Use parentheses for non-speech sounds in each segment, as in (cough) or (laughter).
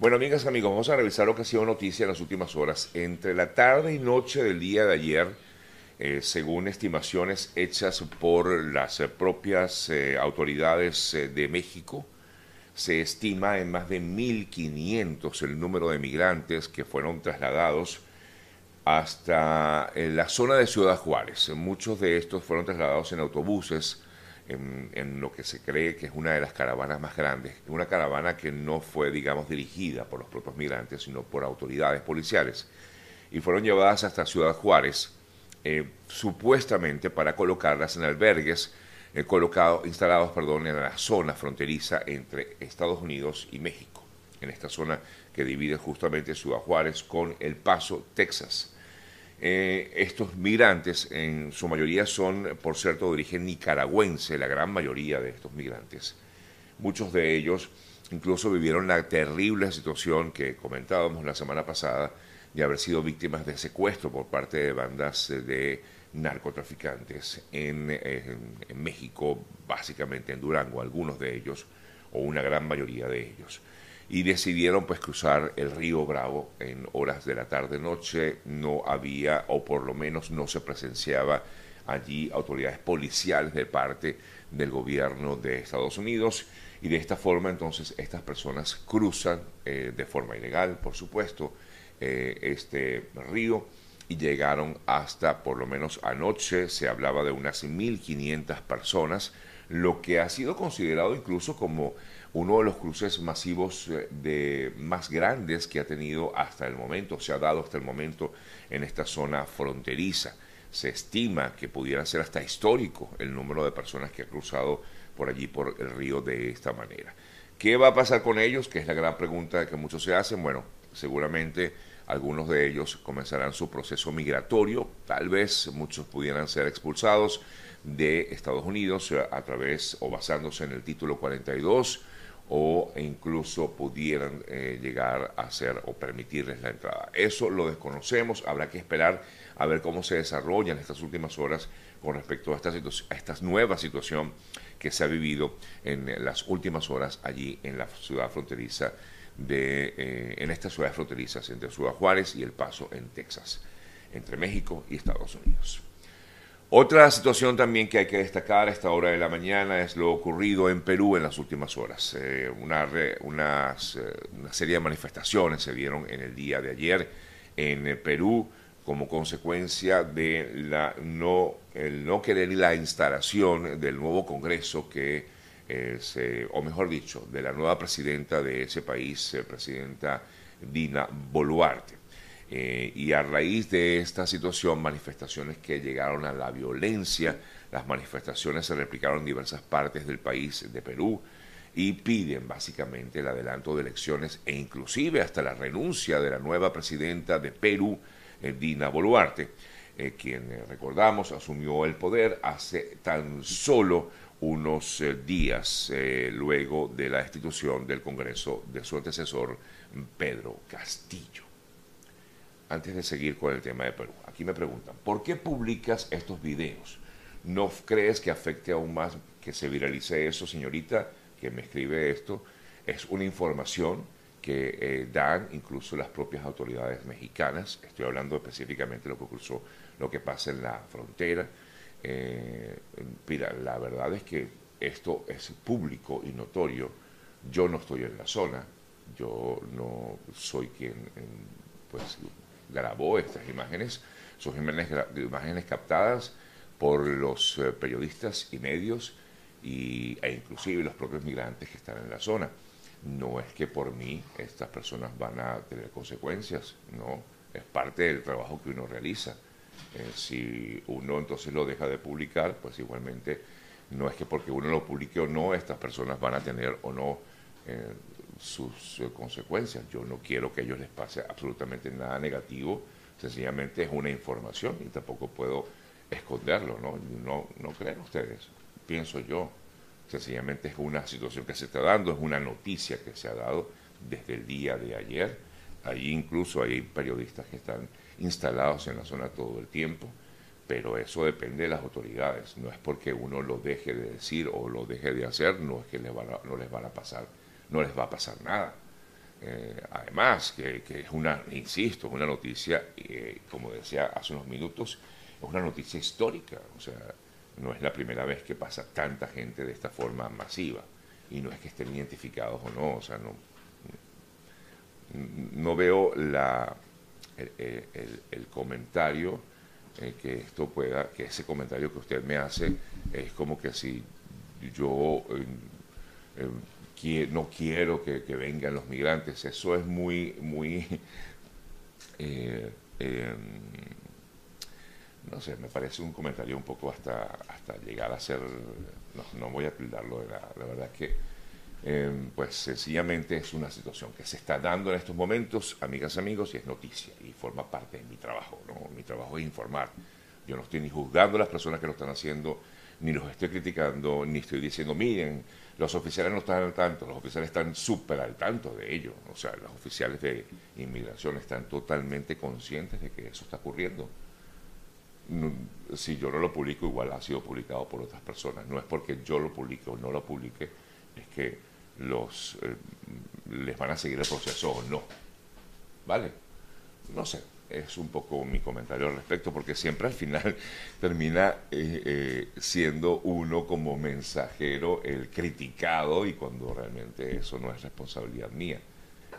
Bueno, amigas, amigos, vamos a revisar lo que ha sido noticia en las últimas horas. Entre la tarde y noche del día de ayer, eh, según estimaciones hechas por las eh, propias eh, autoridades de México, se estima en más de 1.500 el número de migrantes que fueron trasladados hasta la zona de Ciudad Juárez. Muchos de estos fueron trasladados en autobuses, en, lo que se cree que es una de las caravanas más grandes, una caravana que no fue, digamos, dirigida por los propios migrantes, sino por autoridades policiales, y fueron llevadas hasta Ciudad Juárez, eh, supuestamente para colocarlas en albergues eh, instalados perdón, en la zona fronteriza entre Estados Unidos y México, en esta zona que divide justamente Ciudad Juárez con El Paso, Texas. Eh, estos migrantes en su mayoría son, por cierto, de origen nicaragüense, la gran mayoría de estos migrantes. Muchos de ellos incluso vivieron la terrible situación que comentábamos la semana pasada de haber sido víctimas de secuestro por parte de bandas eh, de narcotraficantes eh, en, México, básicamente en Durango, algunos de ellos, o una gran mayoría de ellos. Y decidieron pues cruzar el río Bravo en horas de la tarde-noche. No había, o por lo menos no se presenciaba allí autoridades policiales de parte del gobierno de Estados Unidos. Y de esta forma entonces estas personas cruzan eh, de forma ilegal, por supuesto, eh, este río y llegaron hasta, por lo menos anoche, se hablaba de unas 1.500 personas, lo que ha sido considerado incluso como uno de los cruces masivos eh, de, más grandes que ha tenido hasta el momento, se ha dado hasta el momento en esta zona fronteriza. Se estima que pudiera ser hasta histórico el número de personas que ha cruzado por allí, por el río, de esta manera. ¿Qué va a pasar con ellos? Que es la gran pregunta que muchos se hacen. Bueno, seguramente algunos de ellos comenzarán su proceso migratorio, tal vez muchos pudieran ser expulsados de Estados Unidos a través o basándose en el título 42 o incluso pudieran eh, llegar a ser o permitirles la entrada. Eso lo desconocemos, habrá que esperar a ver cómo se desarrollan estas últimas horas con respecto a esta, a esta nueva situación que se ha vivido en las últimas horas allí en la ciudad fronteriza de, eh, en estas ciudades fronterizas entre Ciudad Juárez y El Paso en Texas, entre México y Estados Unidos. Otra situación también que hay que destacar a esta hora de la mañana es lo ocurrido en Perú en las últimas horas. Eh, una, una serie de manifestaciones se dieron en el día de ayer en Perú como consecuencia de la no, el no querer la instalación del nuevo Congreso que o mejor dicho, de la nueva presidenta de ese país, eh, presidenta Dina Boluarte. Eh, y a raíz de esta situación, manifestaciones que llegaron a la violencia, las manifestaciones se replicaron en diversas partes del país de Perú y piden básicamente el adelanto de elecciones e inclusive hasta la renuncia de la nueva presidenta de Perú, eh, Dina Boluarte, quien recordamos asumió el poder hace tan solo unos eh, días eh, luego de la destitución del Congreso de su antecesor Pedro Castillo. Antes de seguir con el tema de Perú, aquí me preguntan, ¿por qué publicas estos videos? ¿No crees que afecte aún más que se viralice eso, señorita, que me escribe esto? Es una información que eh, dan incluso las propias autoridades mexicanas. Estoy hablando específicamente de lo que ocurrió, lo que pasa en la frontera eh, mira, la verdad es que esto es público y notorio. Yo no estoy en la zona, yo no soy quien pues grabó estas imágenes, son imágenes, imágenes captadas por los eh, periodistas y medios y, e inclusive los propios migrantes que están en la zona. No es que por mí estas personas van a tener consecuencias, no, es parte del trabajo que uno realiza. Eh, si uno entonces lo deja de publicar, pues igualmente no es que porque uno lo publique o no, estas personas van a tener o no eh, sus eh, consecuencias. Yo no quiero que a ellos les pase absolutamente nada negativo, sencillamente es una información y tampoco puedo esconderlo, ¿no? No, no creen ustedes, pienso yo. Sencillamente es una situación que se está dando, es una noticia que se ha dado desde el día de ayer. Allí incluso hay periodistas que están instalados en la zona todo el tiempo, pero eso depende de las autoridades. No es porque uno lo deje de decir o lo deje de hacer, no es que les no les van a pasar, no les va a pasar nada. Eh, además, que, es una, insisto, es una noticia, eh, como decía hace unos minutos, es una noticia histórica. O sea, no es la primera vez que pasa tanta gente de esta forma masiva. Y no es que estén identificados o no. O sea, no, no veo la, el, comentario eh, que esto pueda, que ese comentario que usted me hace es como que si yo no quiero que, vengan los migrantes. Eso es muy, muy, (laughs) eh, em, no sé, me parece un comentario un poco hasta, hasta llegar a ser, no, voy a tildarlo la, la verdad es que, em, pues sencillamente es una situación que se está dando en estos momentos, amigas, amigos, y es noticia y forma parte de mi trabajo, ¿no? Mi trabajo es informar. Yo no estoy ni juzgando a las personas que lo están haciendo, ni los estoy criticando, ni estoy diciendo, miren, los oficiales no están al tanto, los oficiales están súper al tanto de ello. O sea, los oficiales de inmigración están totalmente conscientes de que eso está ocurriendo. si yo no lo publico, igual ha sido publicado por otras personas. No es porque yo lo publique o no lo publique, es que los eh, les van a seguir el proceso o no. ¿Vale? No sé es un poco mi comentario al respecto, porque siempre al final (laughs) termina eh, eh, siendo uno como mensajero el criticado y cuando realmente eso no es responsabilidad mía,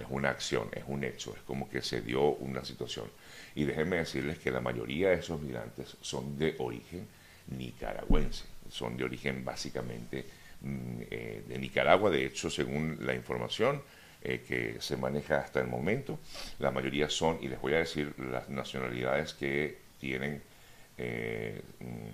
es una acción, es un hecho, es como que se dio una situación. Y déjenme decirles que la mayoría de esos migrantes son de origen nicaragüense, son de origen básicamente mm, eh, de Nicaragua, de hecho, según la información, eh, que se maneja hasta el momento. La mayoría son, y les voy a decir las nacionalidades que tienen eh, mm,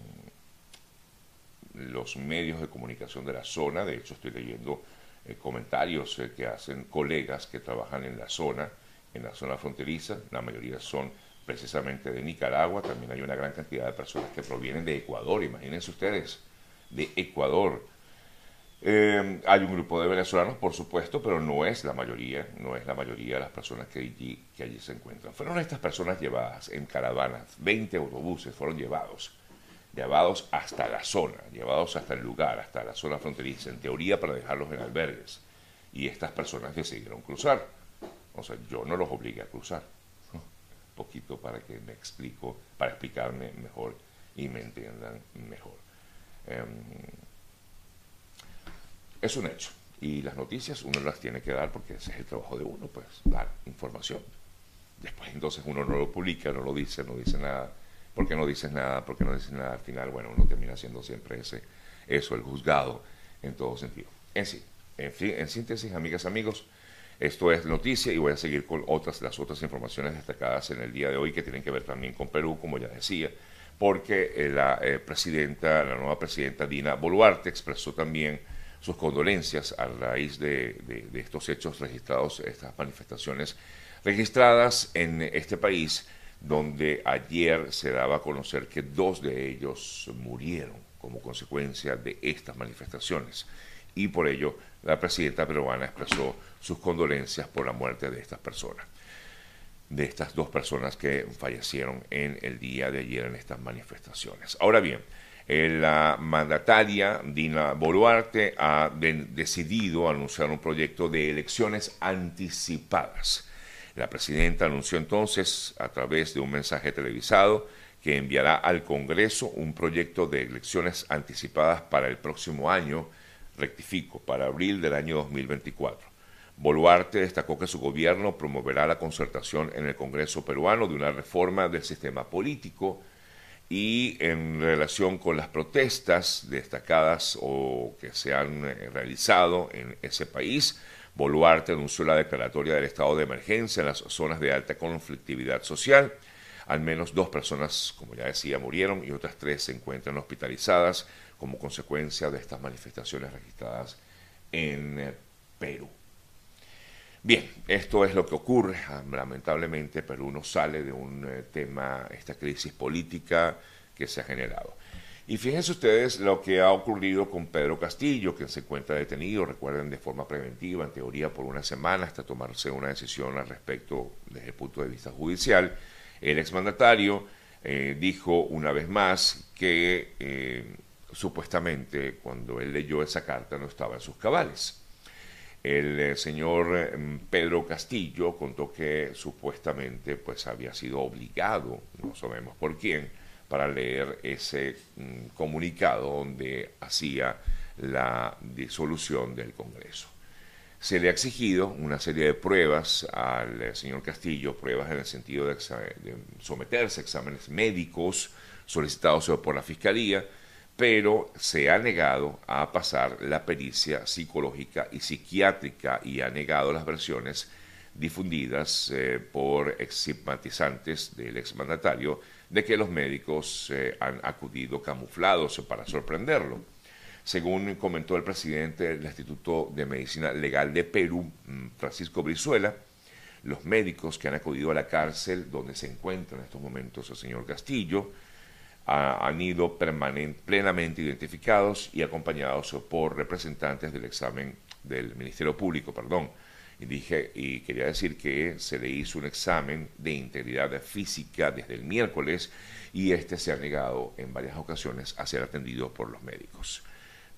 los medios de comunicación de la zona. De hecho, estoy leyendo eh, comentarios que hacen colegas que trabajan en la zona, en la zona fronteriza. La mayoría son precisamente de Nicaragua. También hay una gran cantidad de personas que provienen de Ecuador. Imagínense ustedes, de Ecuador eh, hay un grupo de venezolanos, por supuesto, pero no es la mayoría, no es la mayoría de las personas que allí, que allí se encuentran. Fueron estas personas llevadas en caravanas, 20 autobuses fueron llevados, llevados hasta la zona, llevados hasta el lugar, hasta la zona fronteriza, en teoría para dejarlos en albergues. Y estas personas decidieron cruzar. O sea, yo no los obligué a cruzar. Un (laughs) poquito para que me explico, para explicarme mejor y me entiendan mejor. Em, es un hecho. Y las noticias uno las tiene que dar porque ese es el trabajo de uno, pues dar información. Después entonces uno no lo publica, no lo dice, no dice nada. ¿Por qué no dices nada? ¿Por qué no dices nada? Al final, bueno, uno termina siendo siempre ese, eso, el juzgado en todo sentido. En sí, en, fin, en síntesis, amigas, amigos, esto es noticia y voy a seguir con otras, las otras informaciones destacadas en el día de hoy que tienen que ver también con Perú, como ya decía, porque eh, la eh, presidenta, la nueva presidenta Dina Boluarte expresó también sus condolencias a raíz de, estos hechos registrados, estas manifestaciones registradas en este país, donde ayer se daba a conocer que dos de ellos murieron como consecuencia de estas manifestaciones. Y por ello la presidenta peruana expresó sus condolencias por la muerte de estas personas, de estas dos personas que fallecieron en el día de ayer en estas manifestaciones. Ahora bien, la mandataria Dina Boluarte ha decidido anunciar un proyecto de elecciones anticipadas. La presidenta anunció entonces, a través de un mensaje televisado, que enviará al Congreso un proyecto de elecciones anticipadas para el próximo año, rectifico, para abril del año 2024. Boluarte destacó que su gobierno promoverá la concertación en el Congreso peruano de una reforma del sistema político, y en relación con las protestas destacadas o que se han eh, realizado en ese país, Boluarte anunció la declaratoria del estado de emergencia en las zonas de alta conflictividad social. Al menos dos personas, como ya decía, murieron y otras tres se encuentran hospitalizadas como consecuencia de estas manifestaciones registradas en eh, Perú. Bien, esto es lo que ocurre. Ah, lamentablemente Perú no sale de un eh, tema, esta crisis política que se ha generado. Y fíjense ustedes lo que ha ocurrido con Pedro Castillo, que se encuentra detenido, recuerden, de forma preventiva, en teoría por una semana, hasta tomarse una decisión al respecto desde el punto de vista judicial. El exmandatario eh, dijo una vez más que eh, supuestamente cuando él leyó esa carta no estaba en sus cabales. El eh, señor em, Pedro Castillo contó que supuestamente pues había sido obligado, no sabemos por quién, para leer ese mm, comunicado donde hacía la disolución del Congreso. Se le ha exigido una serie de pruebas al eh, señor Castillo, pruebas en el sentido de, someterse a exámenes médicos solicitados por la Fiscalía, pero se ha negado a pasar la pericia psicológica y psiquiátrica y ha negado las versiones difundidas eh, por simpatizantes del exmandatario de que los médicos eh, han acudido camuflados para sorprenderlo. Según comentó el presidente del Instituto de Medicina Legal de Perú, mm, Francisco Brizuela, los médicos que han acudido a la cárcel donde se encuentra en estos momentos el señor Castillo han ido plenamente identificados y acompañados por representantes del examen del Ministerio Público, perdón, y dije, y quería decir que se le hizo un examen de integridad física desde el miércoles y este se ha negado en varias ocasiones a ser atendido por los médicos.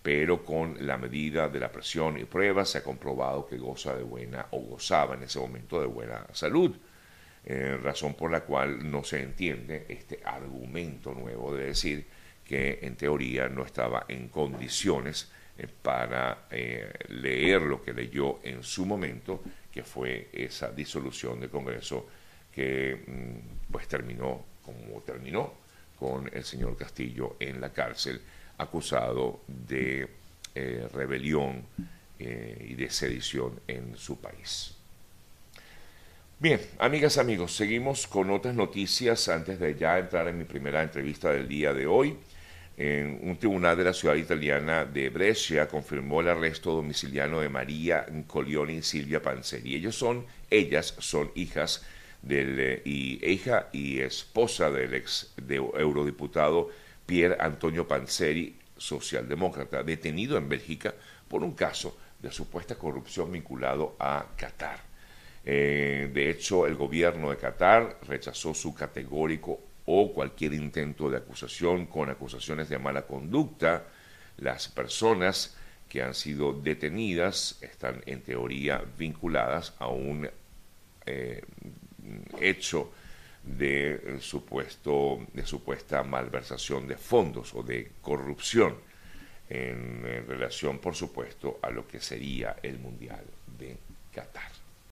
Pero con la medida de la presión y pruebas se ha comprobado que goza de buena o gozaba en ese momento de buena salud. Eh, razón por la cual no se entiende este argumento nuevo de decir que en teoría no estaba en condiciones eh, para eh, leer lo que leyó en su momento, que fue esa disolución del Congreso que mm, pues terminó como terminó con el señor Castillo en la cárcel acusado de rebelión y de sedición en su país. Bien, amigas, amigos, seguimos con otras noticias antes de ya entrar en mi primera entrevista del día de hoy en un tribunal de la ciudad italiana de Brescia confirmó el arresto domiciliano de María Colioni y Silvia Panzeri. Ellos son, ellas son hijas del eh, y hija y esposa del ex eurodiputado Pier Antonio Panzeri, socialdemócrata, detenido en Bélgica por un caso de supuesta corrupción vinculado a Qatar. Eh, de hecho, el gobierno de Qatar rechazó su categórico o cualquier intento de acusación con acusaciones de mala conducta, las personas que han sido detenidas están en teoría vinculadas a un eh, hecho de supuesto de supuesta malversación de fondos o de corrupción en relación por supuesto a lo que sería el mundial de Qatar.